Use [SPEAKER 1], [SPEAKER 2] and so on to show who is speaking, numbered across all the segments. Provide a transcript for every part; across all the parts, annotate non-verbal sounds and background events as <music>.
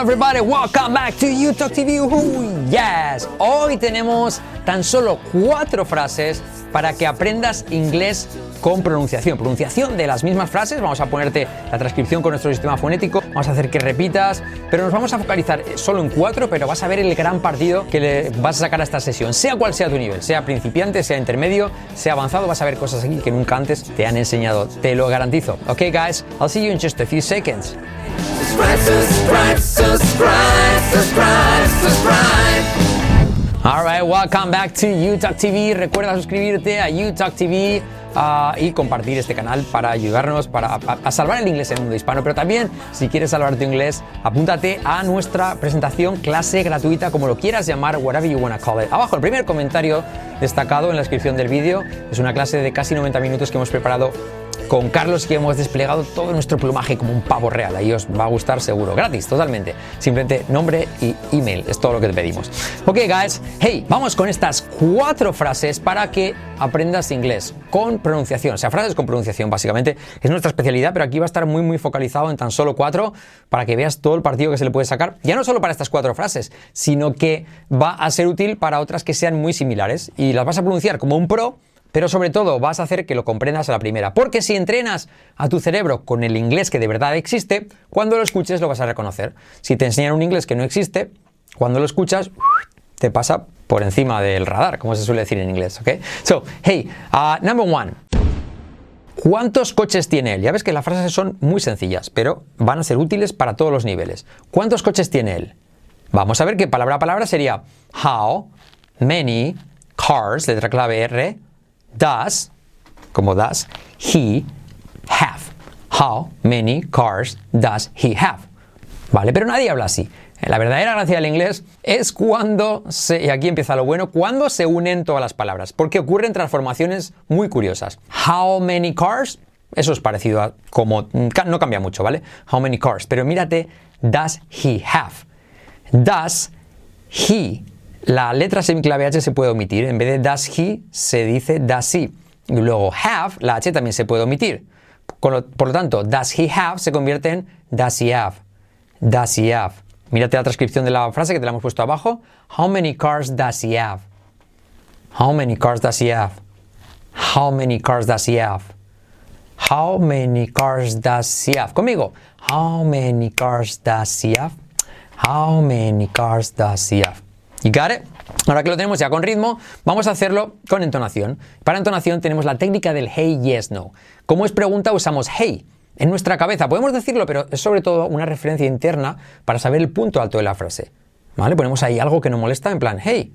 [SPEAKER 1] Everybody, welcome back to YouTube TV. Ooh, yes. Hoy tenemos tan solo cuatro frases para que aprendas inglés con pronunciación. Pronunciación de las mismas frases. Vamos a ponerte la transcripción con nuestro sistema fonético. Vamos a hacer que repitas. Pero nos vamos a focalizar solo en cuatro, pero vas a ver el gran partido que le vas a sacar a esta sesión. Sea cual sea tu nivel, sea principiante, sea intermedio, sea avanzado, vas a ver cosas aquí que nunca antes te han enseñado. Te lo garantizo. Ok, guys, I'll see you in just a few seconds.
[SPEAKER 2] Subscribe, subscribe, subscribe, subscribe.
[SPEAKER 1] Alright, welcome back to UTalk TV. Recuerda suscribirte a UTalk TV ah, y compartir este canal para ayudarnos para, a, a salvar el inglés en el mundo hispano. Pero también, si quieres salvar tu inglés, apúntate a nuestra presentación, clase gratuita, como lo quieras llamar, whatever you wanna call it. Abajo, el primer comentario destacado en la descripción del vídeo es una clase de casi 90 minutos que hemos preparado con Carlos que hemos desplegado todo nuestro plumaje como un pavo real. Ahí os va a gustar seguro. Gratis, totalmente. Simplemente nombre y email. Es todo lo que te pedimos. Ok, guys. Hey, vamos con estas cuatro frases para que aprendas inglés con pronunciación. O sea, frases con pronunciación, básicamente. Es nuestra especialidad, pero aquí va a estar muy, muy focalizado en tan solo cuatro para que veas todo el partido que se le puede sacar. Ya no solo para estas cuatro frases, sino que va a ser útil para otras que sean muy similares. Y las vas a pronunciar como un pro pero sobre todo vas a hacer que lo comprendas a la primera. Porque si entrenas a tu cerebro con el inglés que de verdad existe, cuando lo escuches lo vas a reconocer. Si te enseñan un inglés que no existe, cuando lo escuchas, te pasa por encima del radar, como se suele decir en inglés. ¿ok? So, hey, uh, number one. ¿Cuántos coches tiene él? Ya ves que las frases son muy sencillas, pero van a ser útiles para todos los niveles. ¿Cuántos coches tiene él? Vamos a ver que palabra a palabra sería how many cars, letra clave R, does, como does, he have? How many cars does he have? ¿Vale? Pero nadie habla así. La verdadera gracia del inglés es cuando se, y aquí empieza lo bueno, cuando se unen todas las palabras, porque ocurren transformaciones muy curiosas. How many cars? Eso es parecido a como, no cambia mucho, ¿vale? How many cars? Pero mírate, does he have? Does he la letra semiclave H se puede omitir. En vez de does he, se dice does he. Y luego have, la H también se puede omitir. Por lo, tanto, does he have se convierte en does he have. Does he have. Mírate la transcripción de la frase que te la hemos puesto abajo. How many cars does he have? How many cars does he have? How many cars does he have? How many cars does he have? Conmigo. How many cars does he have? How many cars does he have? You got? Ahora que lo tenemos ya con ritmo, vamos a hacerlo con entonación. Para entonación tenemos la técnica del hey, yes, no. Como es pregunta, usamos hey en nuestra cabeza. Podemos decirlo, pero es sobre todo una referencia interna para saber el punto alto de la frase. ¿Vale? Ponemos ahí algo que nos molesta en plan, hey,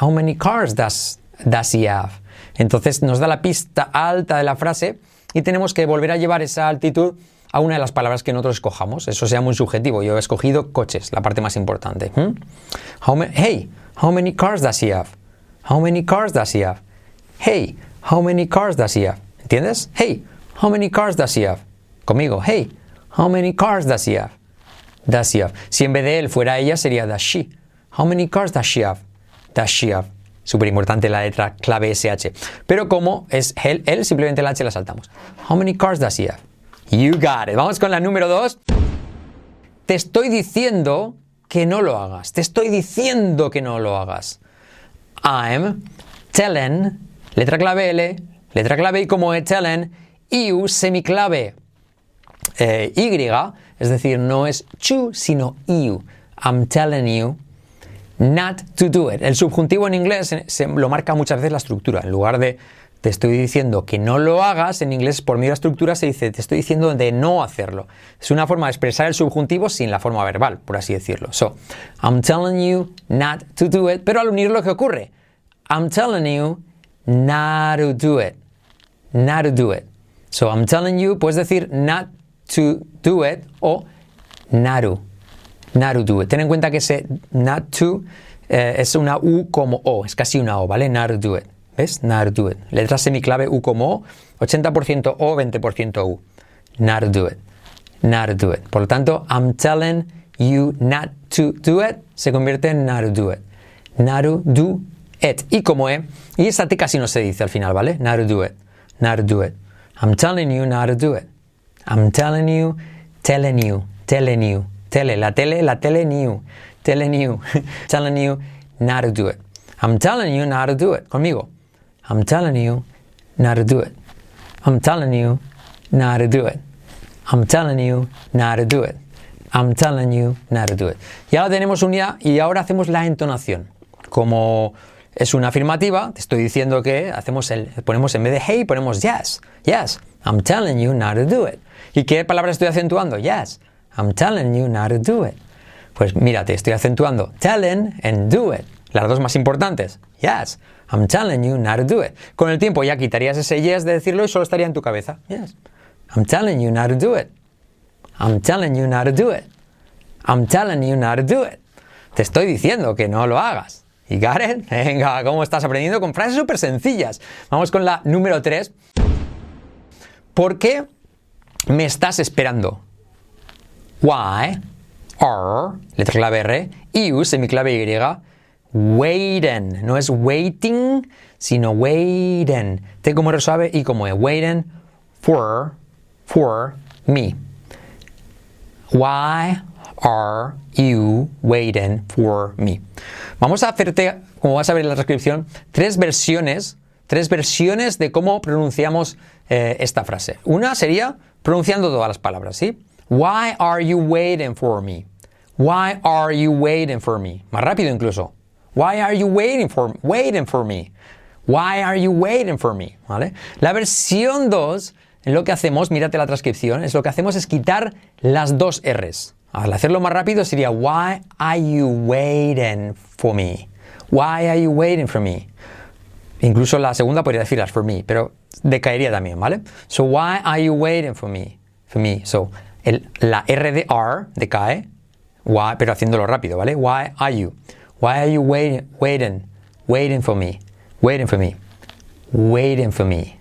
[SPEAKER 1] how many cars does, does he have? Entonces nos da la pista alta de la frase y tenemos que volver a llevar esa altitud a una de las palabras que nosotros escojamos. Eso sea muy subjetivo. Yo he escogido coches, la parte más importante. hey, how many cars does he have? How many cars does he have? Hey, how many cars does he have? ¿Entiendes? Hey, how many cars does he have? Conmigo, hey, how many cars does he have? Does he have? Si en vez de él fuera ella, sería does she. How many cars does she have? Does she have? Súper importante la letra clave SH. Pero como es él, él, simplemente la H la saltamos. How many cars does he have? You got it. Vamos con la número dos. Te estoy diciendo que no lo hagas. Te estoy diciendo que no lo hagas. I'm telling, letra clave L, letra clave I como es telling, you semiclave eh, Y, es decir, no es you, sino you. I'm telling you not to do it. El subjuntivo en inglés se, lo marca muchas veces la estructura. En lugar de te estoy diciendo que no lo hagas, en inglés por medio estructura se dice te estoy diciendo de no hacerlo. Es una forma de expresar el subjuntivo sin la forma verbal, por así decirlo. So, I'm telling you not to do it, pero al unir lo que ocurre, I'm telling you not to do it. Not to do it. So, I'm telling you, puedes decir not to do it o not to. Not to do it. Ten en cuenta que ese not to eh, es una U como O, es casi una O, ¿vale? Not to do it. ¿Ves? Not. Letra semiclave U como O, 80% O, 20% U. Not do it. Not do it. Por lo tanto, I'm telling you not to do it se convierte en not do it. Not do it. Y como E, y esa T casi no se dice al final, ¿vale? Not do it. Not do it. I'm telling you not to do it. I'm telling you, telling you, telling you, Tele, la tele, la tele new. <laughs> Telling you, telling you not to do it. I'm telling you not to do it. Conmigo. I'm telling you not to do it. I'm telling you not to do it. I'm telling you not to do it. I'm telling you not to do it. Y ahora tenemos unidad y ahora hacemos la entonación. Como es una afirmativa, te estoy diciendo que hacemos el, ponemos en vez de hey, ponemos yes. Yes, I'm telling you not to do it. ¿Y qué palabra estoy acentuando? Yes, I'm telling you not to do it. Pues mírate, estoy acentuando telling and do it. Las dos más importantes. Yes, I'm telling you not to do it. Con el tiempo ya quitarías ese yes de decirlo y solo estaría en tu cabeza. Yes, I'm telling you not to do it. I'm telling you not to do it. I'm telling you not to do it. Te estoy diciendo que no lo hagas. ¿Y Karen? <laughs> Venga, ¿cómo estás aprendiendo con frases súper sencillas? Vamos con la número 3. ¿Por qué me estás esperando? Why are, letra clave R, you, semiclave Y, waiting. No es waiting, sino waiting. T como R suave y como E. Waiting for, for me. Why are you waiting for me? Vamos a hacerte, como vas a ver en la transcripción, tres versiones, tres versiones de cómo pronunciamos eh, esta frase. Una sería pronunciando todas las palabras, ¿sí? Why are you waiting for me? Why are you waiting for me? Más rápido incluso. Why are you waiting for, waiting for me? Why are you waiting for me? ¿Vale? La versión 2, lo que hacemos, mírate la transcripción, es lo que hacemos es quitar las dos R's. Al hacerlo más rápido sería Why are you waiting for me? Why are you waiting for me? Incluso la segunda podría decirlas for me, pero decaería también, ¿vale? So why are you waiting for me? For me. So la R de R decae, why, pero haciéndolo rápido, ¿vale? Why are you? Why are you waiting, waiting, waiting for me? Waiting for me. Waiting for me.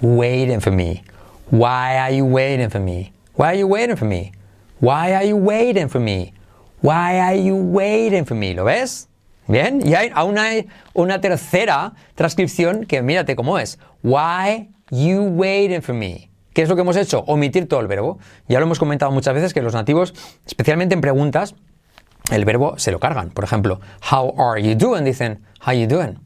[SPEAKER 1] Waiting for me. Why are you waiting for me? Why are you waiting for me? Why are you waiting for me? Why are you waiting for me? ¿Lo ves? Bien, y hay, aún hay una tercera transcripción que mírate cómo es. Why you waiting for me? ¿Qué es lo que hemos hecho? Omitir todo el verbo. Ya lo hemos comentado muchas veces que los nativos, especialmente en preguntas, el verbo se lo cargan. Por ejemplo, how are you doing? Dicen, how you doing?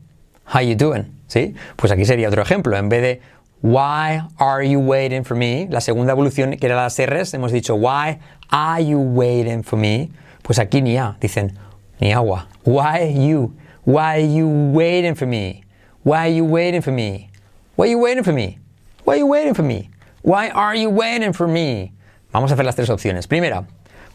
[SPEAKER 1] How you doing? ¿Sí? Pues aquí sería otro ejemplo. En vez de why are you waiting for me? La segunda evolución, que era las R's, hemos dicho why are you waiting for me? Pues aquí ni a, dicen ni agua. Why you? Why you waiting for me? Why are you waiting for me? Why are you waiting for me? Why are you waiting for me? Why are you waiting for me? Vamos a hacer las tres opciones. Primera,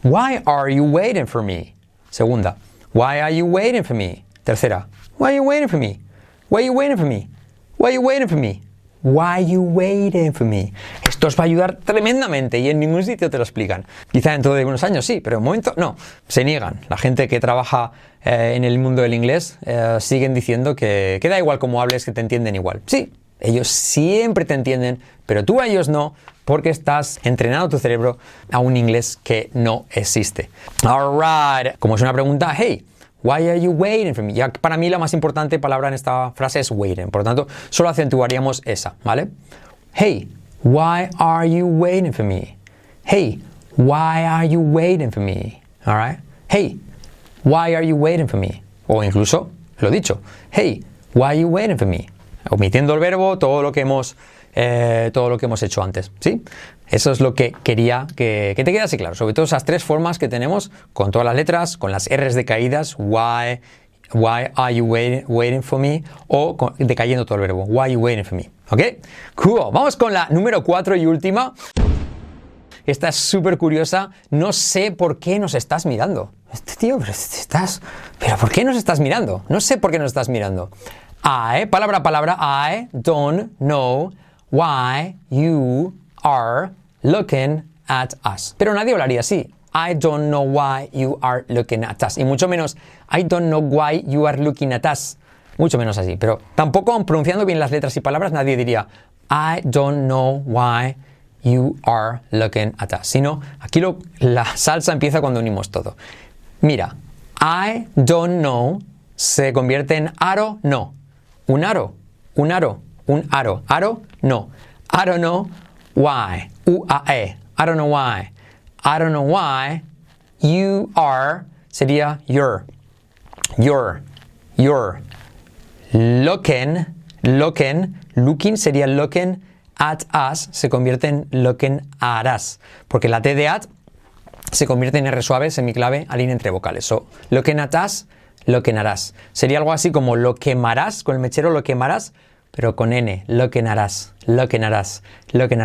[SPEAKER 1] why are you waiting for me? Segunda, why are you waiting for me? Tercera, why are you waiting for me? Why are you waiting for me? Why are you waiting for me? Why are you waiting for me? Esto os va a ayudar tremendamente y en ningún sitio te lo explican. Quizá dentro de unos años sí, pero en un momento no. Se niegan. La gente que trabaja eh, en el mundo del inglés eh, siguen diciendo que, que da igual cómo hables, que te entienden igual. Sí, ellos siempre te entienden, pero tú a ellos no, porque estás entrenando tu cerebro a un inglés que no existe. Alright, como es una pregunta, hey, why are you waiting for me? Ya para mí la más importante palabra en esta frase es waiting, por lo tanto, solo acentuaríamos esa, ¿vale? Hey, why are you waiting for me? Hey, why are you waiting for me? Alright? Hey, why are you waiting for me? O incluso, lo dicho, hey, why are you waiting for me? Omitiendo el verbo, todo lo que hemos, eh, todo lo que hemos hecho antes. ¿sí? Eso es lo que quería que, que te quedase claro. Sobre todo esas tres formas que tenemos con todas las letras, con las R's decaídas, why, why are you waiting, for me? O con- decayendo todo el verbo, why are you waiting for me? ¿Ok? Cool. Vamos con la número cuatro y última. Esta es súper curiosa. No sé por qué nos estás mirando. Este tío, pero estás. ¿Pero por qué nos estás mirando? No sé por qué nos estás mirando. I, palabra a palabra, I don't know why you are looking at us. Pero nadie hablaría así. I don't know why you are looking at us. Y mucho menos, I don't know why you are looking at us. Mucho menos así. Pero tampoco pronunciando bien las letras y palabras, nadie diría I don't know why you are looking at us. Sino, aquí lo- la salsa empieza cuando unimos todo. Mira, I don't know se convierte en aro, no. Un aro, un aro, un aro. Aro, no. I don't know why. U-A-E. I don't know why. I don't know why You are sería your. Your. Your. Looking. Looking. Looking sería looking at us. Se convierte en looking at us. Porque la T de at se convierte en R suave, semiclave, línea entre vocales. So, looking at us, at us. Sería algo así como lo quemarás, con el mechero lo quemarás, pero con N. Looking at us. Looking at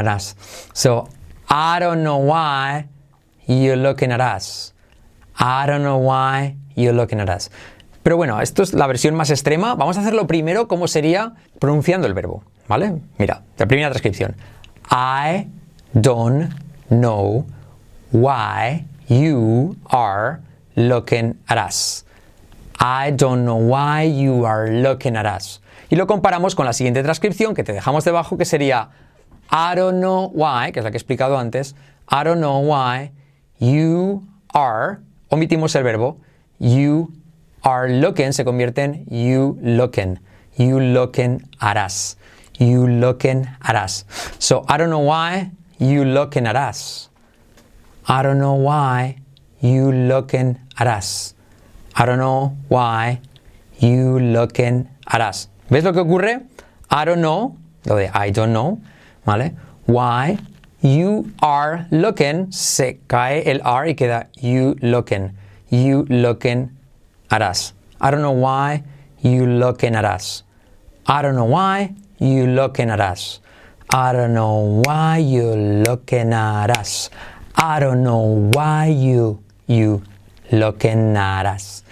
[SPEAKER 1] us. So, I don't know why you're looking at us. I don't know why you're looking at us. Pero bueno, esto es la versión más extrema. Vamos a hacerlo primero como sería pronunciando el verbo, ¿vale? Mira, la primera transcripción. I don't know why you are looking at us. I don't know why you are looking at us. Y lo comparamos con la siguiente transcripción que te dejamos debajo, que sería I don't know why, que es la que he explicado antes. I don't know why you are, omitimos el verbo, you are looking se convierte en you looking. You looking at us. You looking at us. So I don't know why you looking at us. I don't know why you looking at us. I don't know why you looking at us. ¿Ves lo que ocurre? I don't know, lo de I don't know, ¿vale? Why you are looking, se cae el R y queda you looking. You looking at us. I don't know why you looking at us. I don't know why you looking at us. I don't know why you looking at us. I don't know why you, you looking at us.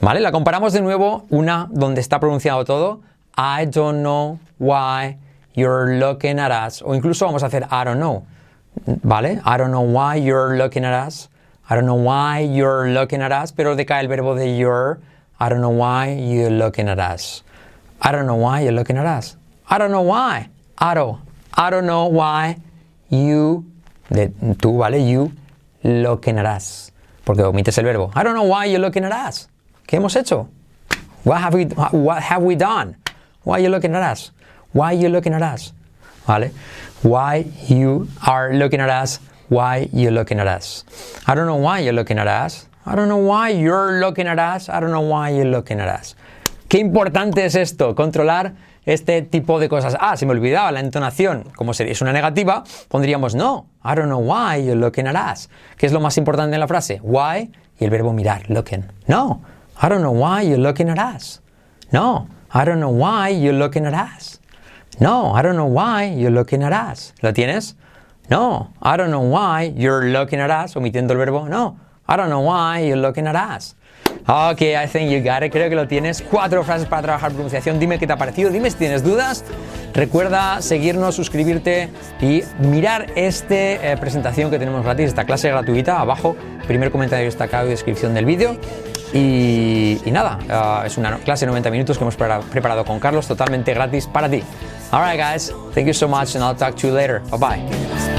[SPEAKER 1] ¿Vale? La comparamos de nuevo, una donde está pronunciado todo. I don't know why you're looking at us. O incluso vamos a hacer I don't know. ¿Vale? I don't know why you're looking at us. I don't know why you're looking at us. Pero decae el verbo de you're. I don't know why you're looking at us. I don't know why you're looking at us. I don't know why. I don't. I don't know why you de tú, ¿vale? You looking at us. Porque omites el verbo. I don't know why you're looking at us. ¿Qué hemos hecho? What have we, what have we done? Why are you looking at us? Why are you looking at us? ¿Vale? Why you are looking at us? Why you looking at us? I don't know why you're looking at us. I don't know why you're looking at us. I don't know why you're looking at us. Qué importante es esto, controlar este tipo de cosas. Ah, se me olvidaba la entonación. Como es una negativa, pondríamos no. I don't know why you're looking at us. ¿Qué es lo más importante en la frase? Why y el verbo mirar, looking. No. I don't know why you're looking at us. No. I don't know why you're looking at us. No. I don't know why you're looking at us. ¿Lo tienes? No. I don't know why you're looking at us. Omitiendo el verbo. No. I don't know why you're looking at us. Ok, I think you got it. Creo que lo tienes. Cuatro frases para trabajar pronunciación. Dime qué te ha parecido. Dime si tienes dudas. Recuerda seguirnos, suscribirte y mirar esta eh, presentación que tenemos gratis, esta clase gratuita. Abajo, primer comentario destacado y descripción del vídeo. Y, y nada, uh, es una clase de 90 minutos que hemos preparado con Carlos totalmente gratis para ti. Alright guys, thank you so much and I'll talk to you later. Bye bye.